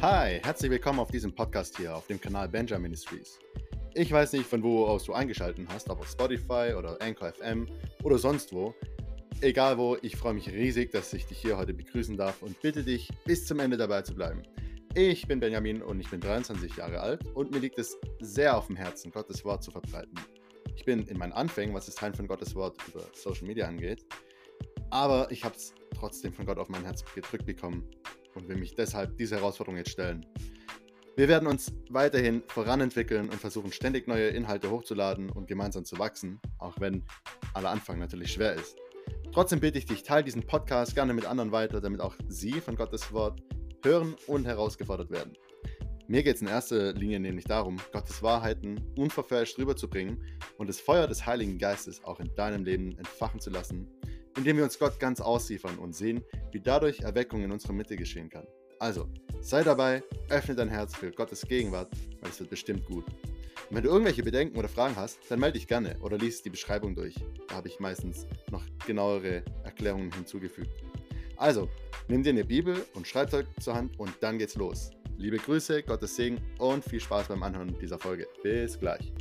Hi, herzlich willkommen auf diesem Podcast hier auf dem Kanal Benjamin Ministries. Ich weiß nicht, von wo aus du eingeschaltet hast, ob auf Spotify oder Anchor FM oder sonst wo. Egal wo, ich freue mich riesig, dass ich dich hier heute begrüßen darf und bitte dich, bis zum Ende dabei zu bleiben. Ich bin Benjamin und ich bin 23 Jahre alt und mir liegt es sehr auf dem Herzen, Gottes Wort zu verbreiten. Ich bin in meinen Anfängen, was das Teilen von Gottes Wort über Social Media angeht, aber ich habe es trotzdem von Gott auf mein Herz gedrückt bekommen und will mich deshalb diese Herausforderung jetzt stellen. Wir werden uns weiterhin voranentwickeln und versuchen ständig neue Inhalte hochzuladen und gemeinsam zu wachsen, auch wenn aller Anfang natürlich schwer ist. Trotzdem bitte ich dich, teile diesen Podcast gerne mit anderen weiter, damit auch sie von Gottes Wort hören und herausgefordert werden. Mir geht es in erster Linie nämlich darum, Gottes Wahrheiten unverfälscht rüberzubringen und das Feuer des Heiligen Geistes auch in deinem Leben entfachen zu lassen, indem wir uns Gott ganz ausliefern und sehen, wie dadurch Erweckung in unserer Mitte geschehen kann. Also, sei dabei, öffne dein Herz für Gottes Gegenwart, weil es wird bestimmt gut. Und wenn du irgendwelche Bedenken oder Fragen hast, dann melde dich gerne oder lies die Beschreibung durch. Da habe ich meistens noch genauere Erklärungen hinzugefügt. Also, nimm dir eine Bibel und Schreibzeug zur Hand und dann geht's los. Liebe Grüße, Gottes Segen und viel Spaß beim Anhören dieser Folge. Bis gleich.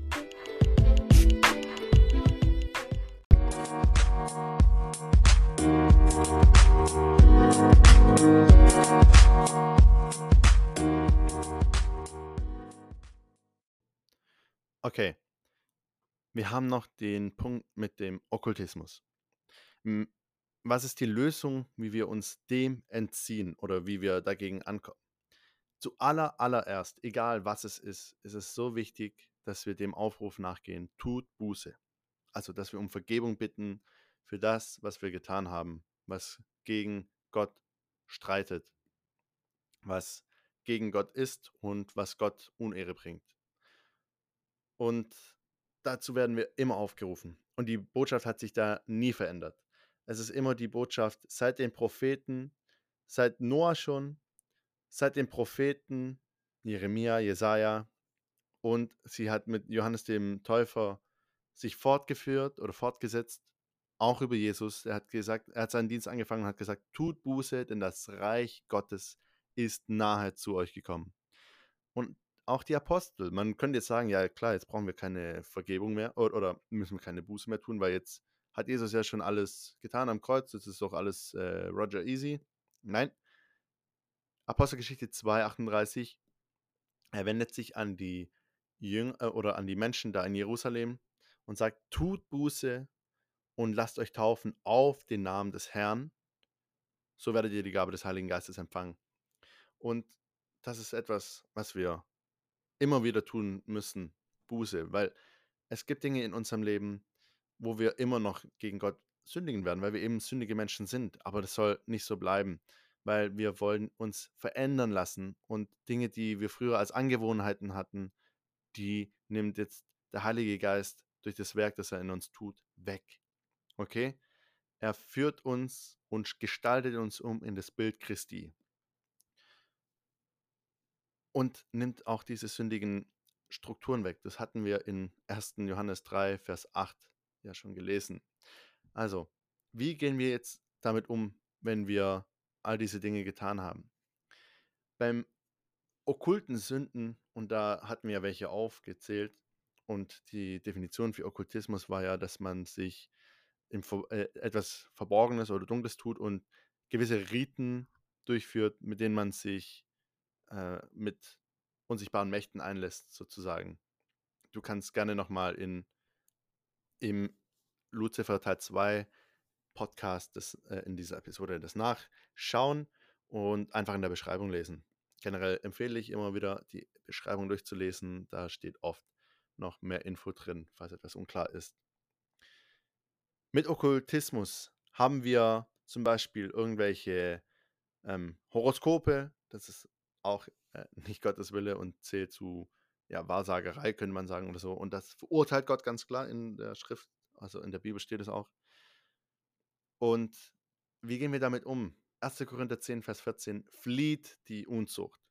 Okay, wir haben noch den Punkt mit dem Okkultismus. Was ist die Lösung, wie wir uns dem entziehen oder wie wir dagegen ankommen? Zu aller, allererst, egal was es ist, ist es so wichtig, dass wir dem Aufruf nachgehen, tut Buße. Also, dass wir um Vergebung bitten für das, was wir getan haben, was gegen Gott streitet, was gegen Gott ist und was Gott Unehre bringt. Und dazu werden wir immer aufgerufen. Und die Botschaft hat sich da nie verändert. Es ist immer die Botschaft seit den Propheten, seit Noah schon, seit den Propheten Jeremia, Jesaja und sie hat mit Johannes dem Täufer sich fortgeführt oder fortgesetzt, auch über Jesus. Er hat gesagt, er hat seinen Dienst angefangen und hat gesagt, tut Buße, denn das Reich Gottes ist nahe zu euch gekommen. Und auch die Apostel, man könnte jetzt sagen, ja klar, jetzt brauchen wir keine Vergebung mehr oder, oder müssen wir keine Buße mehr tun, weil jetzt hat Jesus ja schon alles getan am Kreuz, jetzt ist doch alles äh, Roger easy. Nein. Apostelgeschichte 2, 38, er wendet sich an die Jünger äh, oder an die Menschen da in Jerusalem und sagt, tut Buße und lasst euch taufen auf den Namen des Herrn, so werdet ihr die Gabe des Heiligen Geistes empfangen. Und das ist etwas, was wir immer wieder tun müssen, Buße, weil es gibt Dinge in unserem Leben, wo wir immer noch gegen Gott sündigen werden, weil wir eben sündige Menschen sind. Aber das soll nicht so bleiben, weil wir wollen uns verändern lassen und Dinge, die wir früher als Angewohnheiten hatten, die nimmt jetzt der Heilige Geist durch das Werk, das er in uns tut, weg. Okay? Er führt uns und gestaltet uns um in das Bild Christi und nimmt auch diese sündigen Strukturen weg. Das hatten wir in 1. Johannes 3, Vers 8 ja schon gelesen. Also, wie gehen wir jetzt damit um, wenn wir all diese Dinge getan haben? Beim okkulten Sünden, und da hatten wir welche aufgezählt, und die Definition für Okkultismus war ja, dass man sich im, äh, etwas Verborgenes oder Dunkles tut und gewisse Riten durchführt, mit denen man sich äh, mit unsichtbaren Mächten einlässt, sozusagen. Du kannst gerne nochmal in im Lucifer Teil 2 Podcast das, äh, in dieser Episode das nachschauen und einfach in der Beschreibung lesen. Generell empfehle ich immer wieder, die Beschreibung durchzulesen. Da steht oft noch mehr Info drin, falls etwas unklar ist. Mit Okkultismus haben wir zum Beispiel irgendwelche ähm, Horoskope. Das ist auch äh, nicht Gottes Wille und zählt zu ja, Wahrsagerei, könnte man sagen oder so. Und das verurteilt Gott ganz klar in der Schrift, also in der Bibel steht es auch. Und wie gehen wir damit um? 1. Korinther 10, Vers 14, flieht die Unzucht.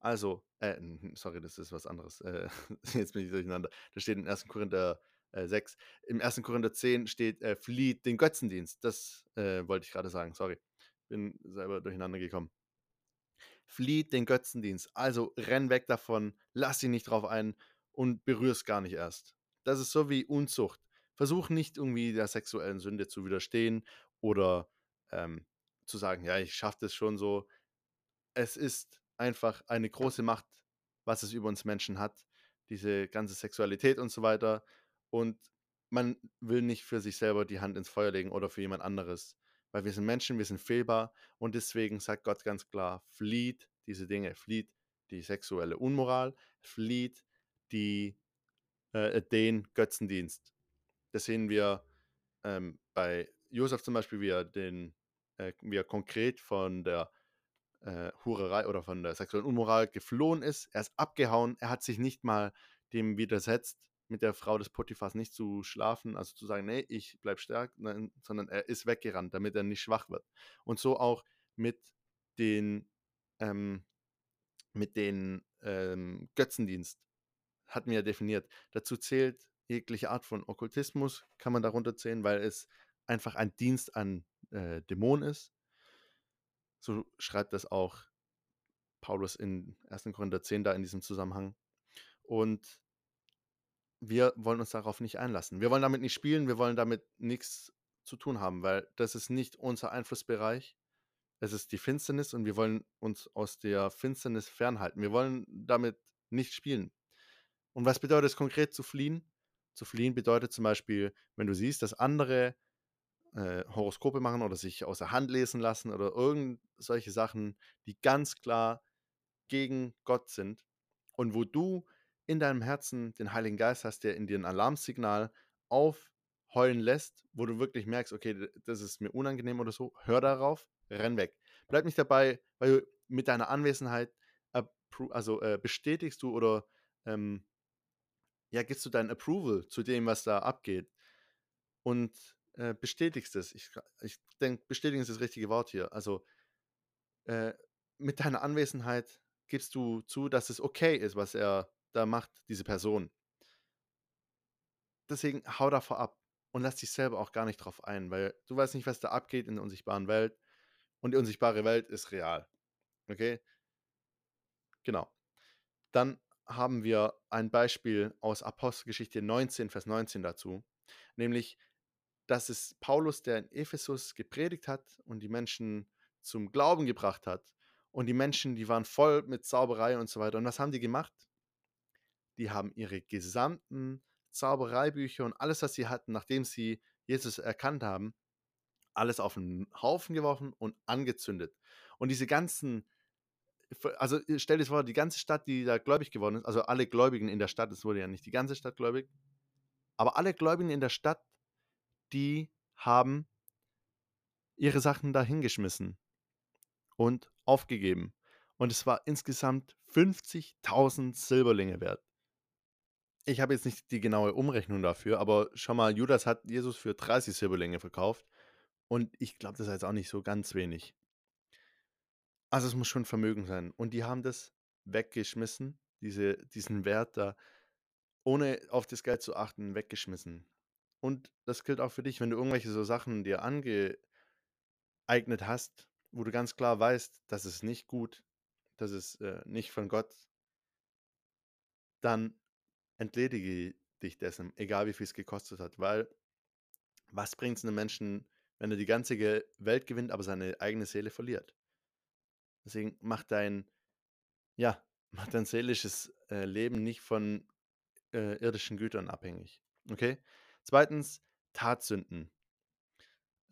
Also, äh, sorry, das ist was anderes. Äh, jetzt bin ich durcheinander. Das steht in 1. Korinther äh, 6. Im 1. Korinther 10 steht, äh, flieht den Götzendienst. Das äh, wollte ich gerade sagen, sorry. Bin selber durcheinander gekommen. Flieht den Götzendienst. Also renn weg davon, lass dich nicht drauf ein und berühr es gar nicht erst. Das ist so wie Unzucht. Versuch nicht irgendwie der sexuellen Sünde zu widerstehen oder ähm, zu sagen, ja, ich schaffe das schon so. Es ist einfach eine große Macht, was es über uns Menschen hat, diese ganze Sexualität und so weiter. Und man will nicht für sich selber die Hand ins Feuer legen oder für jemand anderes, weil wir sind Menschen, wir sind fehlbar und deswegen sagt Gott ganz klar, flieht diese Dinge, flieht die sexuelle Unmoral, flieht die, äh, den Götzendienst. Das sehen wir ähm, bei Josef zum Beispiel, wie er, den, äh, wie er konkret von der äh, Hurerei oder von der sexuellen Unmoral geflohen ist. Er ist abgehauen, er hat sich nicht mal dem widersetzt, mit der Frau des Potiphas nicht zu schlafen, also zu sagen, nee, ich bleib stark, nein, sondern er ist weggerannt, damit er nicht schwach wird. Und so auch mit den, ähm, mit den ähm, Götzendienst hatten wir ja definiert. Dazu zählt jegliche Art von Okkultismus, kann man darunter zählen, weil es einfach ein Dienst an äh, Dämonen ist. So schreibt das auch Paulus in 1. Korinther 10 da in diesem Zusammenhang. Und wir wollen uns darauf nicht einlassen. Wir wollen damit nicht spielen, wir wollen damit nichts zu tun haben, weil das ist nicht unser Einflussbereich. Es ist die Finsternis und wir wollen uns aus der Finsternis fernhalten. Wir wollen damit nicht spielen. Und was bedeutet es konkret zu fliehen? Zu fliehen bedeutet zum Beispiel, wenn du siehst, dass andere äh, Horoskope machen oder sich aus der Hand lesen lassen oder irgend solche Sachen, die ganz klar gegen Gott sind und wo du in deinem Herzen den Heiligen Geist hast, der in dir ein Alarmsignal aufheulen lässt, wo du wirklich merkst, okay, das ist mir unangenehm oder so, hör darauf, renn weg. Bleib nicht dabei, weil du mit deiner Anwesenheit also äh, bestätigst du oder ähm, ja, gibst du dein Approval zu dem, was da abgeht und äh, bestätigst es. Ich, ich denke, bestätigen ist das richtige Wort hier. Also äh, mit deiner Anwesenheit gibst du zu, dass es okay ist, was er da macht, diese Person. Deswegen hau davor ab und lass dich selber auch gar nicht drauf ein, weil du weißt nicht, was da abgeht in der unsichtbaren Welt und die unsichtbare Welt ist real. Okay? Genau. Dann haben wir ein Beispiel aus Apostelgeschichte 19, Vers 19 dazu, nämlich, dass es Paulus, der in Ephesus gepredigt hat und die Menschen zum Glauben gebracht hat. Und die Menschen, die waren voll mit Zauberei und so weiter. Und was haben die gemacht? Die haben ihre gesamten Zaubereibücher und alles, was sie hatten, nachdem sie Jesus erkannt haben, alles auf einen Haufen geworfen und angezündet. Und diese ganzen also stell dir vor, die ganze Stadt, die da gläubig geworden ist, also alle Gläubigen in der Stadt, es wurde ja nicht die ganze Stadt gläubig, aber alle Gläubigen in der Stadt, die haben ihre Sachen da hingeschmissen und aufgegeben. Und es war insgesamt 50.000 Silberlinge wert. Ich habe jetzt nicht die genaue Umrechnung dafür, aber schau mal, Judas hat Jesus für 30 Silberlinge verkauft. Und ich glaube, das ist jetzt auch nicht so ganz wenig. Also es muss schon Vermögen sein. Und die haben das weggeschmissen, diese, diesen Wert da, ohne auf das Geld zu achten, weggeschmissen. Und das gilt auch für dich, wenn du irgendwelche so Sachen dir angeeignet hast, wo du ganz klar weißt, das ist nicht gut, das ist äh, nicht von Gott, dann entledige dich dessen, egal wie viel es gekostet hat, weil was bringt es einem Menschen, wenn er die ganze Welt gewinnt, aber seine eigene Seele verliert? Deswegen mach dein, ja, mach dein seelisches äh, Leben nicht von äh, irdischen Gütern abhängig. Okay? Zweitens, Tatsünden.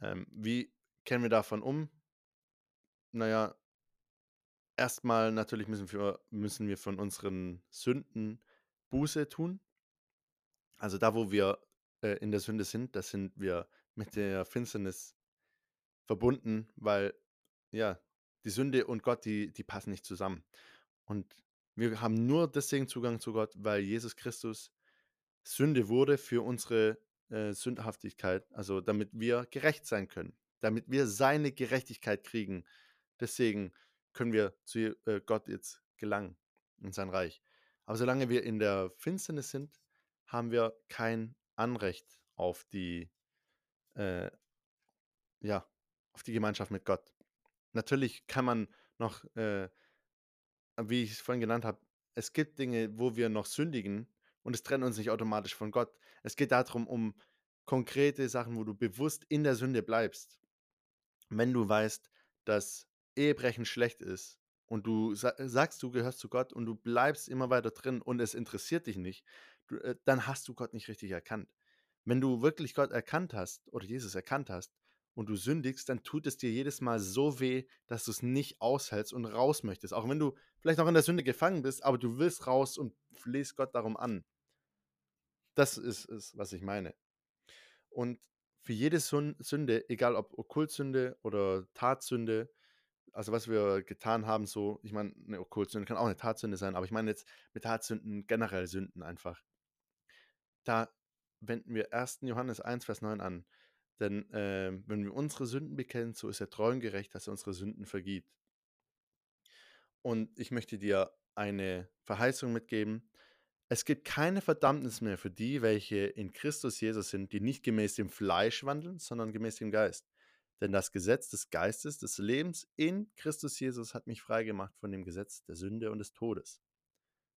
Ähm, wie kennen wir davon um? Naja, erstmal natürlich müssen wir, müssen wir von unseren Sünden Buße tun. Also da, wo wir äh, in der Sünde sind, da sind wir mit der Finsternis verbunden, weil ja, die Sünde und Gott, die, die passen nicht zusammen. Und wir haben nur deswegen Zugang zu Gott, weil Jesus Christus Sünde wurde für unsere äh, Sündhaftigkeit, also damit wir gerecht sein können, damit wir seine Gerechtigkeit kriegen. Deswegen können wir zu äh, Gott jetzt gelangen in sein Reich. Aber solange wir in der Finsternis sind, haben wir kein Anrecht auf die, äh, ja, auf die Gemeinschaft mit Gott. Natürlich kann man noch, äh wie ich es vorhin genannt habe, es gibt Dinge, wo wir noch sündigen und es trennt uns nicht automatisch von Gott. Es geht darum, um konkrete Sachen, wo du bewusst in der Sünde bleibst. Wenn du weißt, dass Ehebrechen schlecht ist und du sa sagst, du gehörst zu Gott und du bleibst immer weiter drin und es interessiert dich nicht, äh, dann hast du Gott nicht richtig erkannt. Wenn du wirklich Gott erkannt hast oder Jesus erkannt hast und du sündigst, dann tut es dir jedes Mal so weh, dass du es nicht aushältst und raus möchtest. Auch wenn du vielleicht noch in der Sünde gefangen bist, aber du willst raus und flehst Gott darum an. Das ist es, was ich meine. Und für jede Sünde, egal ob Okkultsünde oder Tatsünde, also was wir getan haben, so, ich meine, eine Okkultsünde kann auch eine Tatsünde sein, aber ich meine jetzt mit Tatsünden generell Sünden einfach. Da wenden wir 1. Johannes 1, Vers 9 an. Denn äh, wenn wir unsere Sünden bekennen, so ist er treu und gerecht, dass er unsere Sünden vergibt. Und ich möchte dir eine Verheißung mitgeben. Es gibt keine Verdammnis mehr für die, welche in Christus Jesus sind, die nicht gemäß dem Fleisch wandeln, sondern gemäß dem Geist. Denn das Gesetz des Geistes, des Lebens in Christus Jesus hat mich freigemacht von dem Gesetz der Sünde und des Todes.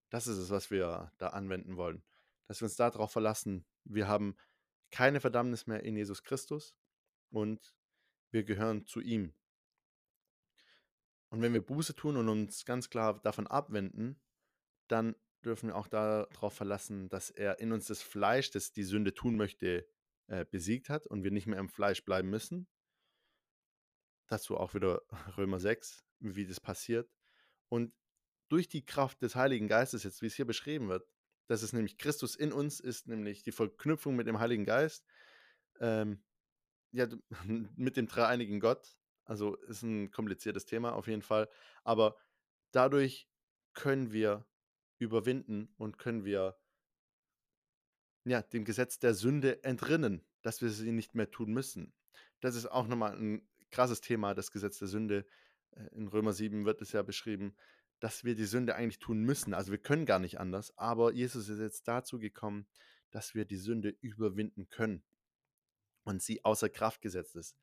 Das ist es, was wir da anwenden wollen. Dass wir uns darauf verlassen, wir haben keine Verdammnis mehr in Jesus Christus und wir gehören zu ihm. Und wenn wir Buße tun und uns ganz klar davon abwenden, dann dürfen wir auch darauf verlassen, dass er in uns das Fleisch, das die Sünde tun möchte, äh, besiegt hat und wir nicht mehr im Fleisch bleiben müssen. Dazu auch wieder Römer 6, wie das passiert. Und durch die Kraft des Heiligen Geistes, jetzt wie es hier beschrieben wird, dass es nämlich Christus in uns ist, nämlich die Verknüpfung mit dem Heiligen Geist, ähm, ja, mit dem dreieinigen Gott, also ist ein kompliziertes Thema auf jeden Fall. Aber dadurch können wir überwinden und können wir ja, dem Gesetz der Sünde entrinnen, dass wir sie nicht mehr tun müssen. Das ist auch nochmal ein krasses Thema, das Gesetz der Sünde. Äh, in Römer 7 wird es ja beschrieben, dass wir die Sünde eigentlich tun müssen. Also wir können gar nicht anders, aber Jesus ist jetzt dazu gekommen, dass wir die Sünde überwinden können und sie außer Kraft gesetzt ist.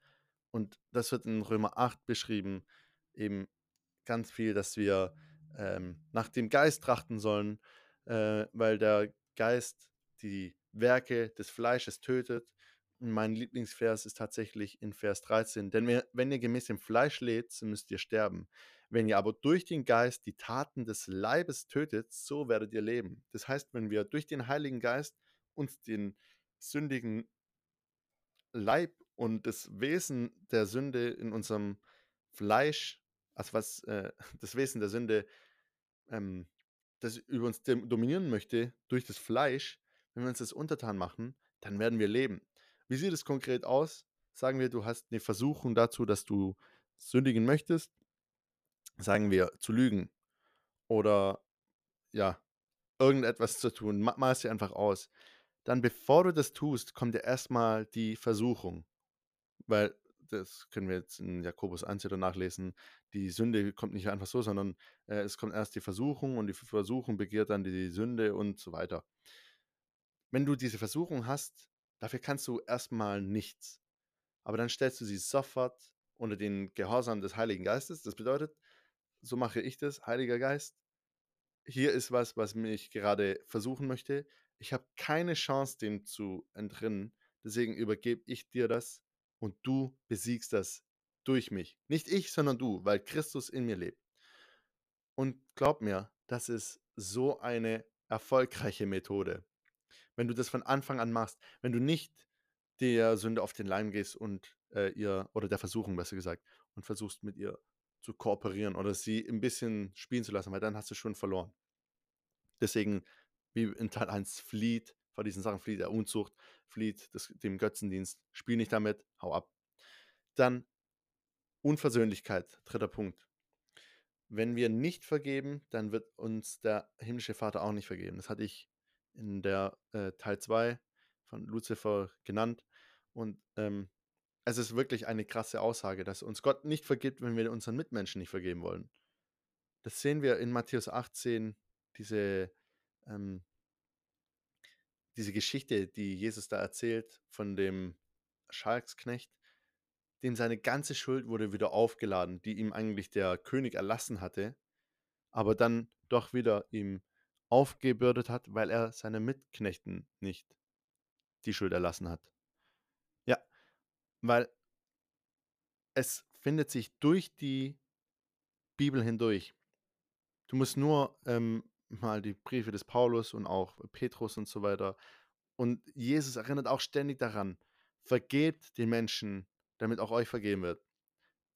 Und das wird in Römer 8 beschrieben, eben ganz viel, dass wir ähm, nach dem Geist trachten sollen, äh, weil der Geist die Werke des Fleisches tötet. Mein Lieblingsvers ist tatsächlich in Vers 13. Denn wenn ihr gemäß dem Fleisch lebt, so müsst ihr sterben. Wenn ihr aber durch den Geist die Taten des Leibes tötet, so werdet ihr leben. Das heißt, wenn wir durch den Heiligen Geist uns den sündigen Leib und das Wesen der Sünde in unserem Fleisch, also was äh, das Wesen der Sünde, ähm, das über uns dominieren möchte durch das Fleisch, wenn wir uns das untertan machen, dann werden wir leben. Wie sieht es konkret aus? Sagen wir, du hast eine Versuchung dazu, dass du sündigen möchtest. Sagen wir, zu lügen oder ja, irgendetwas zu tun. Es dir einfach aus. Dann, bevor du das tust, kommt ja erstmal die Versuchung. Weil, das können wir jetzt in Jakobus 1 wieder nachlesen, die Sünde kommt nicht einfach so, sondern äh, es kommt erst die Versuchung und die Versuchung begehrt dann die Sünde und so weiter. Wenn du diese Versuchung hast, dafür kannst du erstmal nichts. Aber dann stellst du sie sofort unter den Gehorsam des Heiligen Geistes. Das bedeutet, so mache ich das, Heiliger Geist. Hier ist was, was mich gerade versuchen möchte. Ich habe keine Chance, dem zu entrinnen. Deswegen übergebe ich dir das und du besiegst das durch mich. Nicht ich, sondern du, weil Christus in mir lebt. Und glaub mir, das ist so eine erfolgreiche Methode. Wenn du das von Anfang an machst, wenn du nicht der Sünde auf den Leim gehst und äh, ihr, oder der Versuchung besser gesagt, und versuchst mit ihr zu kooperieren oder sie ein bisschen spielen zu lassen, weil dann hast du schon verloren. Deswegen, wie in Teil 1, flieht vor diesen Sachen, flieht der Unzucht, flieht das, dem Götzendienst, spiel nicht damit, hau ab. Dann Unversöhnlichkeit, dritter Punkt. Wenn wir nicht vergeben, dann wird uns der himmlische Vater auch nicht vergeben. Das hatte ich in der äh, Teil 2 von Lucifer genannt. Und ähm, es ist wirklich eine krasse Aussage, dass uns Gott nicht vergibt, wenn wir unseren Mitmenschen nicht vergeben wollen. Das sehen wir in Matthäus 18, diese ähm, diese Geschichte, die Jesus da erzählt von dem Schalksknecht, dem seine ganze Schuld wurde wieder aufgeladen, die ihm eigentlich der König erlassen hatte, aber dann doch wieder ihm aufgebürdet hat, weil er seinen Mitknechten nicht die Schuld erlassen hat. Ja, weil es findet sich durch die Bibel hindurch. Du musst nur ähm, mal die Briefe des Paulus und auch Petrus und so weiter. Und Jesus erinnert auch ständig daran, vergebt den Menschen, damit auch euch vergeben wird.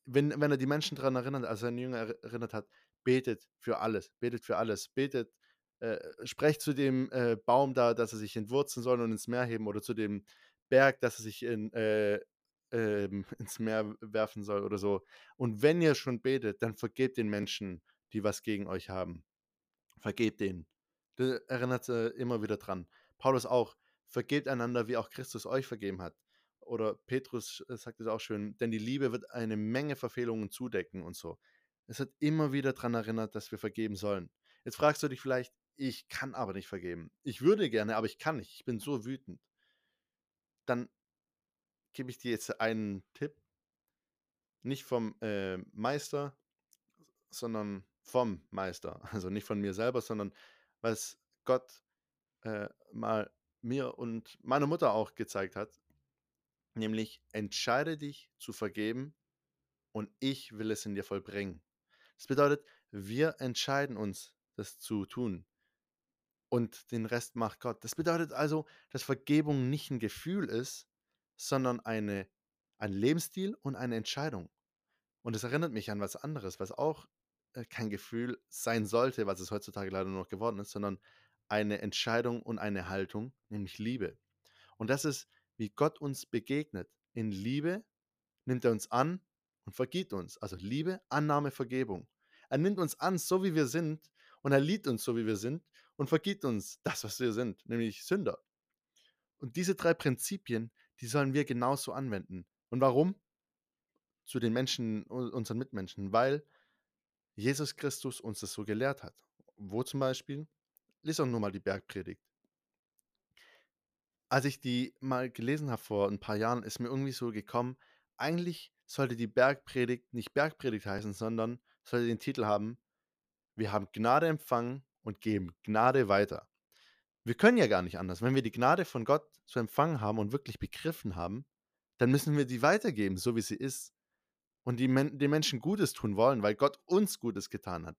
Wenn, wenn er die Menschen daran erinnert, also seine Jünger erinnert hat, betet für alles, betet für alles, betet, äh, sprecht zu dem äh, Baum da, dass er sich entwurzeln soll und ins Meer heben oder zu dem Berg, dass er sich in, äh, ähm, ins Meer werfen soll oder so. Und wenn ihr schon betet, dann vergebt den Menschen, die was gegen euch haben. Vergebt denen. Das erinnert äh, immer wieder dran. Paulus auch, vergebt einander, wie auch Christus euch vergeben hat. Oder Petrus äh, sagt es auch schön, denn die Liebe wird eine Menge Verfehlungen zudecken und so. Es hat immer wieder daran erinnert, dass wir vergeben sollen. Jetzt fragst du dich vielleicht, ich kann aber nicht vergeben. Ich würde gerne, aber ich kann nicht. Ich bin so wütend. Dann gebe ich dir jetzt einen Tipp. Nicht vom äh, Meister, sondern vom Meister. Also nicht von mir selber, sondern was Gott äh, mal mir und meiner Mutter auch gezeigt hat. Nämlich entscheide dich zu vergeben und ich will es in dir vollbringen. Das bedeutet, wir entscheiden uns, das zu tun. Und den Rest macht Gott. Das bedeutet also, dass Vergebung nicht ein Gefühl ist, sondern eine, ein Lebensstil und eine Entscheidung. Und es erinnert mich an was anderes, was auch äh, kein Gefühl sein sollte, was es heutzutage leider nur noch geworden ist, sondern eine Entscheidung und eine Haltung, nämlich Liebe. Und das ist, wie Gott uns begegnet. In Liebe nimmt er uns an und vergibt uns. Also Liebe, Annahme, Vergebung. Er nimmt uns an, so wie wir sind, und er liebt uns, so wie wir sind, und vergibt uns das, was wir sind, nämlich Sünder. Und diese drei Prinzipien, die sollen wir genauso anwenden. Und warum? Zu den Menschen, unseren Mitmenschen, weil Jesus Christus uns das so gelehrt hat. Wo zum Beispiel? Lies auch nur mal die Bergpredigt. Als ich die mal gelesen habe vor ein paar Jahren, ist mir irgendwie so gekommen, eigentlich sollte die Bergpredigt nicht Bergpredigt heißen, sondern sollte den Titel haben, wir haben Gnade empfangen und geben Gnade weiter. Wir können ja gar nicht anders. Wenn wir die Gnade von Gott zu empfangen haben und wirklich begriffen haben, dann müssen wir die weitergeben, so wie sie ist. Und die Men den Menschen Gutes tun wollen, weil Gott uns Gutes getan hat.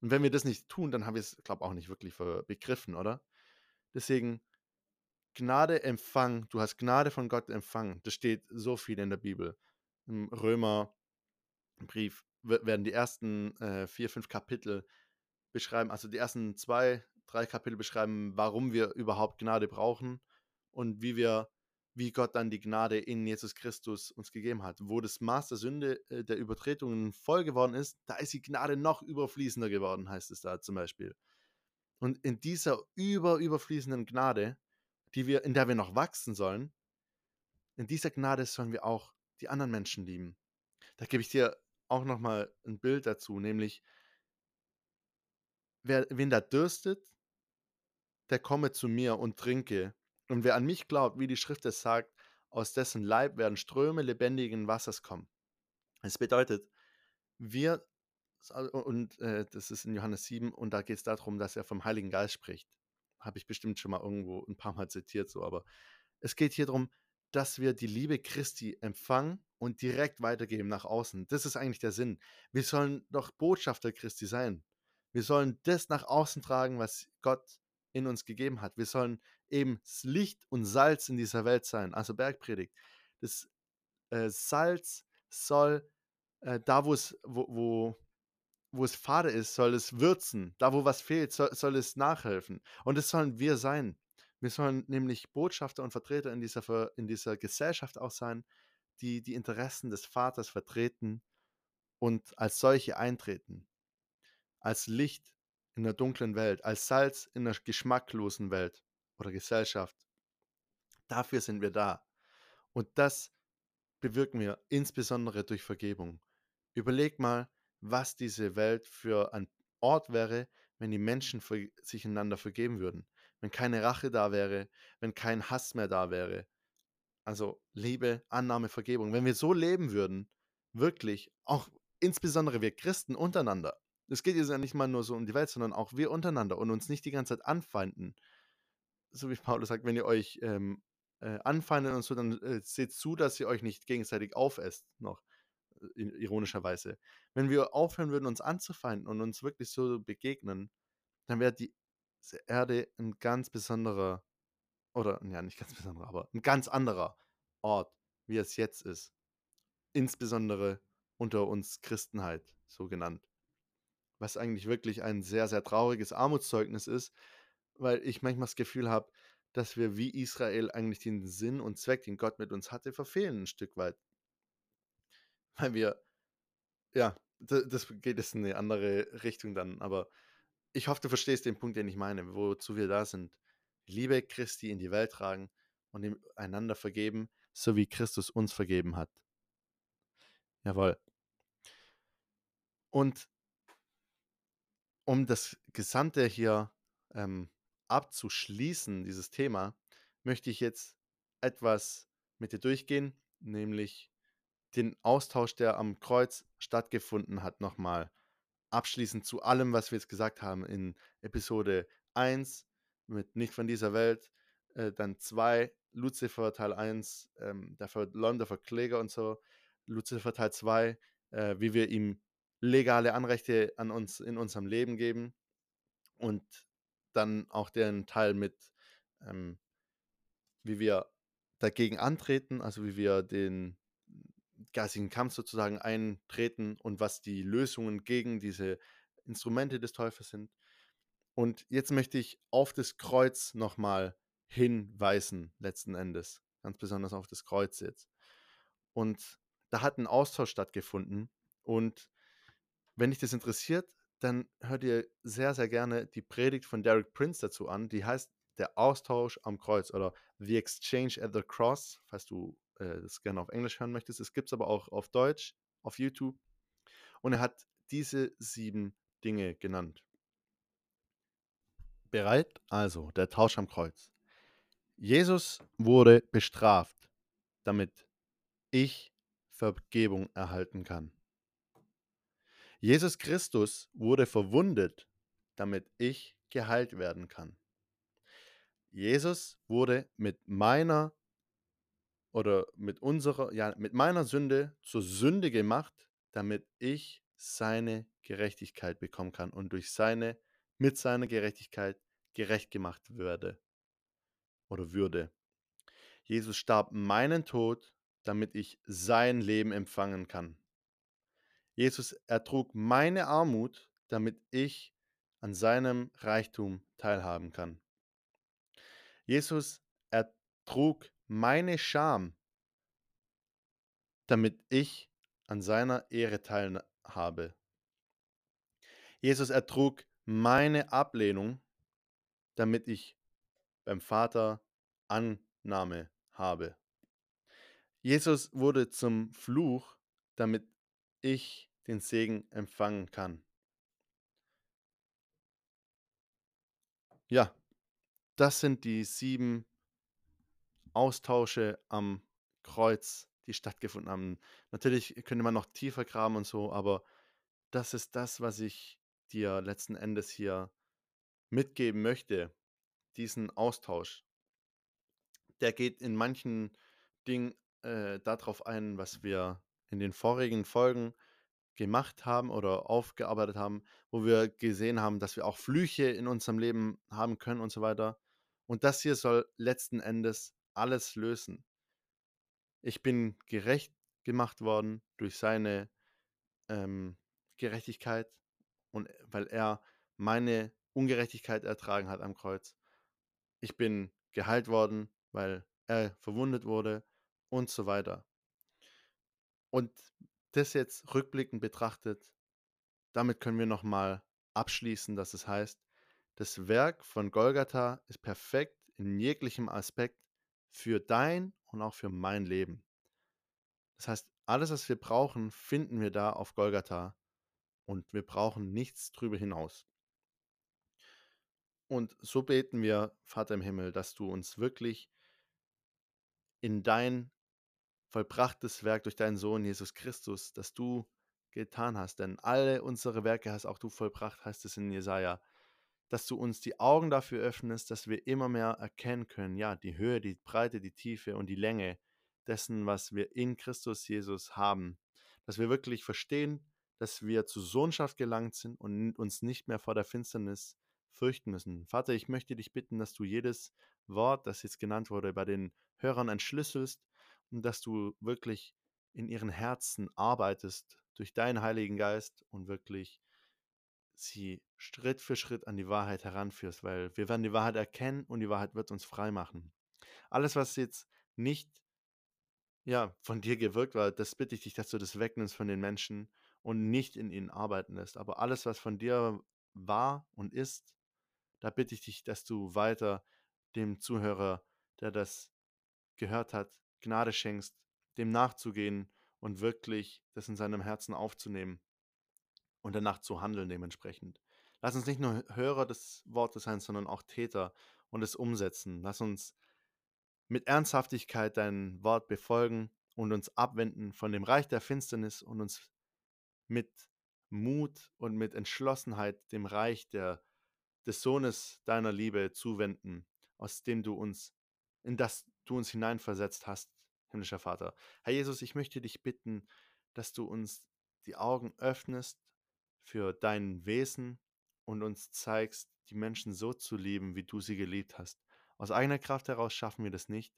Und wenn wir das nicht tun, dann haben wir es, glaube ich, auch nicht wirklich begriffen, oder? Deswegen, Gnade empfangen, du hast Gnade von Gott empfangen. Das steht so viel in der Bibel. Im Römerbrief werden die ersten äh, vier, fünf Kapitel beschreiben, also die ersten zwei, drei Kapitel beschreiben, warum wir überhaupt Gnade brauchen und wie wir, wie Gott dann die Gnade in Jesus Christus uns gegeben hat. Wo das Maß der Sünde, äh, der Übertretungen voll geworden ist, da ist die Gnade noch überfließender geworden, heißt es da zum Beispiel. Und in dieser über, überfließenden Gnade, die wir, in der wir noch wachsen sollen, in dieser Gnade sollen wir auch die anderen Menschen lieben. Da gebe ich dir auch nochmal ein Bild dazu, nämlich wer, wen da dürstet, der komme zu mir und trinke. Und wer an mich glaubt, wie die Schrift es sagt, aus dessen Leib werden Ströme lebendigen Wassers kommen. Es bedeutet, wir, und äh, das ist in Johannes 7, und da geht es darum, dass er vom Heiligen Geist spricht. Habe ich bestimmt schon mal irgendwo ein paar Mal zitiert, so, aber es geht hier darum, dass wir die Liebe Christi empfangen und direkt weitergeben nach außen. Das ist eigentlich der Sinn. Wir sollen doch Botschafter Christi sein. Wir sollen das nach außen tragen, was Gott in uns gegeben hat. Wir sollen eben Licht und Salz in dieser Welt sein. Also Bergpredigt. Das äh, Salz soll äh, da, wo es, wo, wo, wo es fade ist, soll es würzen. Da, wo was fehlt, soll, soll es nachhelfen. Und das sollen wir sein. Wir sollen nämlich Botschafter und Vertreter in dieser, in dieser Gesellschaft auch sein, die die Interessen des Vaters vertreten und als solche eintreten. Als Licht in der dunklen Welt, als Salz in der geschmacklosen Welt oder Gesellschaft. Dafür sind wir da. Und das bewirken wir insbesondere durch Vergebung. Überleg mal, was diese Welt für ein Ort wäre, wenn die Menschen sich einander vergeben würden, wenn keine Rache da wäre, wenn kein Hass mehr da wäre, Also Liebe, Annahme, Vergebung. Wenn wir so leben würden, wirklich, auch insbesondere wir Christen untereinander. Es geht jetzt ja nicht mal nur so um die Welt, sondern auch wir untereinander und uns nicht die ganze Zeit anfeinden. So wie Paulus sagt, wenn ihr euch ähm, äh, anfeindet und so, dann äh, seht zu, dass ihr euch nicht gegenseitig aufesst, noch äh, ironischerweise. Wenn wir aufhören würden, uns anzufeinden und uns wirklich so begegnen, dann wäre die Erde ein ganz besonderer, oder ja, nicht ganz besonderer, aber ein ganz anderer Ort, wie es jetzt ist. Insbesondere unter uns Christenheit, so genannt. Was eigentlich wirklich ein sehr, sehr trauriges Armutszeugnis ist, weil ich manchmal das Gefühl habe, dass wir wie Israel eigentlich den Sinn und Zweck, den Gott mit uns hatte, verfehlen ein Stück weit. Weil wir, ja, das geht jetzt in eine andere Richtung dann, aber ich hoffe, du verstehst den Punkt, den ich meine, wozu wir da sind. Liebe Christi in die Welt tragen und einander vergeben, so wie Christus uns vergeben hat. Jawohl. Und um das Gesamte hier ähm, abzuschließen, dieses Thema, möchte ich jetzt etwas mit dir durchgehen, nämlich den Austausch, der am Kreuz stattgefunden hat, nochmal abschließend zu allem, was wir jetzt gesagt haben in Episode 1 mit Nicht von dieser Welt, äh, dann 2, Lucifer Teil 1, ähm, der verleumder Verkläger und so, Lucifer Teil 2, äh, wie wir ihm legale Anrechte an uns in unserem Leben geben und dann auch den Teil mit, ähm, wie wir dagegen antreten, also wie wir den geistigen Kampf sozusagen eintreten und was die Lösungen gegen diese Instrumente des Teufels sind. Und jetzt möchte ich auf das Kreuz nochmal hinweisen, letzten Endes. Ganz besonders auf das Kreuz jetzt. Und da hat ein Austausch stattgefunden. Und wenn dich das interessiert, dann hört ihr sehr, sehr gerne die Predigt von Derek Prince dazu an. Die heißt Der Austausch am Kreuz oder The Exchange at the Cross, falls du äh, das gerne auf Englisch hören möchtest. Es gibt es aber auch auf Deutsch, auf YouTube. Und er hat diese sieben Dinge genannt. Bereit? Also, der Tausch am Kreuz. Jesus wurde bestraft, damit ich Vergebung erhalten kann. Jesus Christus wurde verwundet, damit ich geheilt werden kann. Jesus wurde mit meiner oder mit unserer, ja, mit meiner Sünde zur Sünde gemacht, damit ich seine Gerechtigkeit bekommen kann und durch seine, mit seiner Gerechtigkeit gerecht gemacht werde oder würde. Jesus starb meinen Tod, damit ich sein Leben empfangen kann. Jesus ertrug meine Armut, damit ich an seinem Reichtum teilhaben kann. Jesus ertrug meine Scham, damit ich an seiner Ehre teilhabe. Jesus ertrug meine Ablehnung, damit ich beim Vater Annahme habe. Jesus wurde zum Fluch, damit ich den Segen empfangen kann. Ja, das sind die sieben Austausche am Kreuz, die stattgefunden haben. Natürlich könnte man noch tiefer graben und so, aber das ist das, was ich dir letzten Endes hier mitgeben möchte. Diesen Austausch. Der geht in manchen Dingen äh, darauf ein, was wir in den vorigen Folgen gemacht haben oder aufgearbeitet haben, wo wir gesehen haben, dass wir auch Flüche in unserem Leben haben können und so weiter. Und das hier soll letzten Endes alles lösen. Ich bin gerecht gemacht worden durch seine ähm, Gerechtigkeit und weil er meine Ungerechtigkeit ertragen hat am Kreuz. Ich bin geheilt worden, weil er verwundet wurde und so weiter. Und das jetzt rückblickend betrachtet, damit können wir nochmal abschließen, dass es heißt, das Werk von Golgatha ist perfekt in jeglichem Aspekt für dein und auch für mein Leben. Das heißt, alles, was wir brauchen, finden wir da auf Golgatha und wir brauchen nichts drüber hinaus. Und so beten wir, Vater im Himmel, dass du uns wirklich in dein vollbrachtes Werk durch deinen Sohn Jesus Christus, das du getan hast. Denn alle unsere Werke hast auch du vollbracht, heißt es in Jesaja. Dass du uns die Augen dafür öffnest, dass wir immer mehr erkennen können, ja, die Höhe, die Breite, die Tiefe und die Länge dessen, was wir in Christus Jesus haben. Dass wir wirklich verstehen, dass wir zur Sohnschaft gelangt sind und uns nicht mehr vor der Finsternis fürchten müssen. Vater, ich möchte dich bitten, dass du jedes Wort, das jetzt genannt wurde, bei den Hörern entschlüsselst und dass du wirklich in ihren Herzen arbeitest durch deinen Heiligen Geist und wirklich sie Schritt für Schritt an die Wahrheit heranführst, weil wir werden die Wahrheit erkennen und die Wahrheit wird uns frei machen. Alles, was jetzt nicht ja, von dir gewirkt war, das bitte ich dich, dass du das wegnimmst von den Menschen und nicht in ihnen arbeiten lässt. Aber alles, was von dir war und ist, da bitte ich dich, dass du weiter dem Zuhörer, der das gehört hat, Gnade schenkst, dem nachzugehen und wirklich das in seinem Herzen aufzunehmen und danach zu handeln dementsprechend. Lass uns nicht nur Hörer des Wortes sein, sondern auch Täter und es umsetzen. Lass uns mit Ernsthaftigkeit dein Wort befolgen und uns abwenden von dem Reich der Finsternis und uns mit Mut und mit Entschlossenheit dem Reich der, des Sohnes deiner Liebe zuwenden, aus dem du uns, in das du uns hineinversetzt hast, himmlischer Vater. Herr Jesus, ich möchte dich bitten, dass du uns die Augen öffnest für dein Wesen und uns zeigst, die Menschen so zu lieben, wie du sie geliebt hast. Aus eigener Kraft heraus schaffen wir das nicht,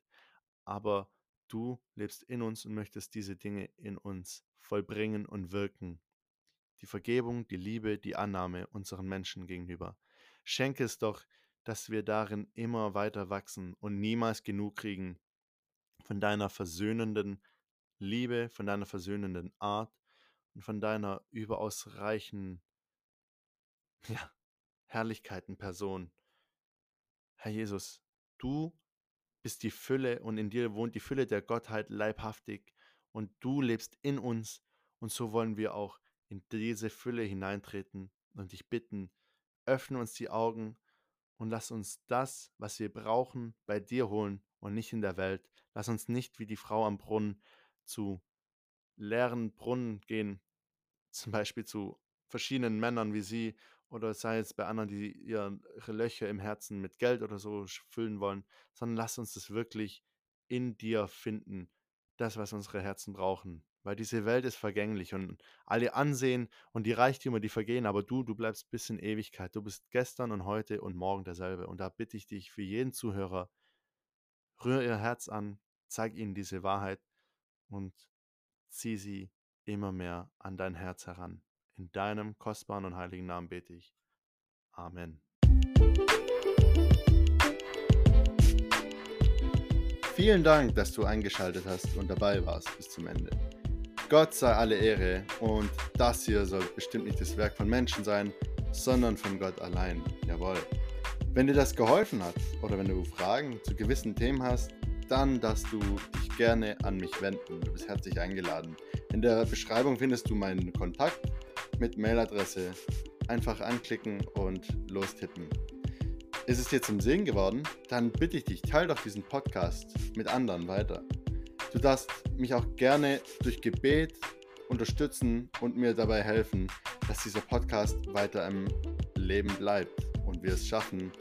aber du lebst in uns und möchtest diese Dinge in uns vollbringen und wirken. Die Vergebung, die Liebe, die Annahme unseren Menschen gegenüber. Schenke es doch, dass wir darin immer weiter wachsen und niemals genug kriegen von deiner versöhnenden Liebe, von deiner versöhnenden Art und von deiner überaus reichen ja, Herrlichkeit in Person. Herr Jesus, du bist die Fülle und in dir wohnt die Fülle der Gottheit leibhaftig und du lebst in uns und so wollen wir auch in diese Fülle hineintreten und dich bitten, öffne uns die Augen und lass uns das, was wir brauchen, bei dir holen und nicht in der Welt. Lass uns nicht wie die Frau am Brunnen zu leeren Brunnen gehen, zum Beispiel zu verschiedenen Männern wie sie oder sei es bei anderen, die ihre Löcher im Herzen mit Geld oder so füllen wollen, sondern lass uns das wirklich in dir finden, das, was unsere Herzen brauchen. Weil diese Welt ist vergänglich und alle Ansehen und die Reichtümer, die vergehen, aber du, du bleibst bis in Ewigkeit. Du bist gestern und heute und morgen derselbe. Und da bitte ich dich für jeden Zuhörer, rühr ihr Herz an, zeig ihnen diese Wahrheit und zieh sie immer mehr an dein Herz heran. In deinem kostbaren und heiligen Namen bete ich. Amen. Vielen Dank, dass du eingeschaltet hast und dabei warst bis zum Ende. Gott sei alle Ehre und das hier soll bestimmt nicht das Werk von Menschen sein, sondern von Gott allein. Jawohl. Wenn dir das geholfen hat oder wenn du Fragen zu gewissen Themen hast, dann darfst du dich gerne an mich wenden. Du bist herzlich eingeladen. In der Beschreibung findest du meinen Kontakt mit Mailadresse. Einfach anklicken und lostippen. Ist es dir zum Segen geworden? Dann bitte ich dich, teile doch diesen Podcast mit anderen weiter. Du darfst mich auch gerne durch Gebet unterstützen und mir dabei helfen, dass dieser Podcast weiter im Leben bleibt und wir es schaffen,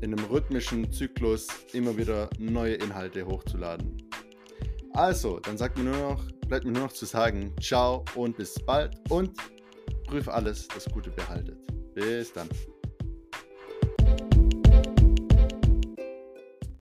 in einem rhythmischen Zyklus immer wieder neue Inhalte hochzuladen. Also, dann sagt mir nur noch, bleibt mir nur noch zu sagen, ciao und bis bald und prüf alles, das Gute behaltet. Bis dann.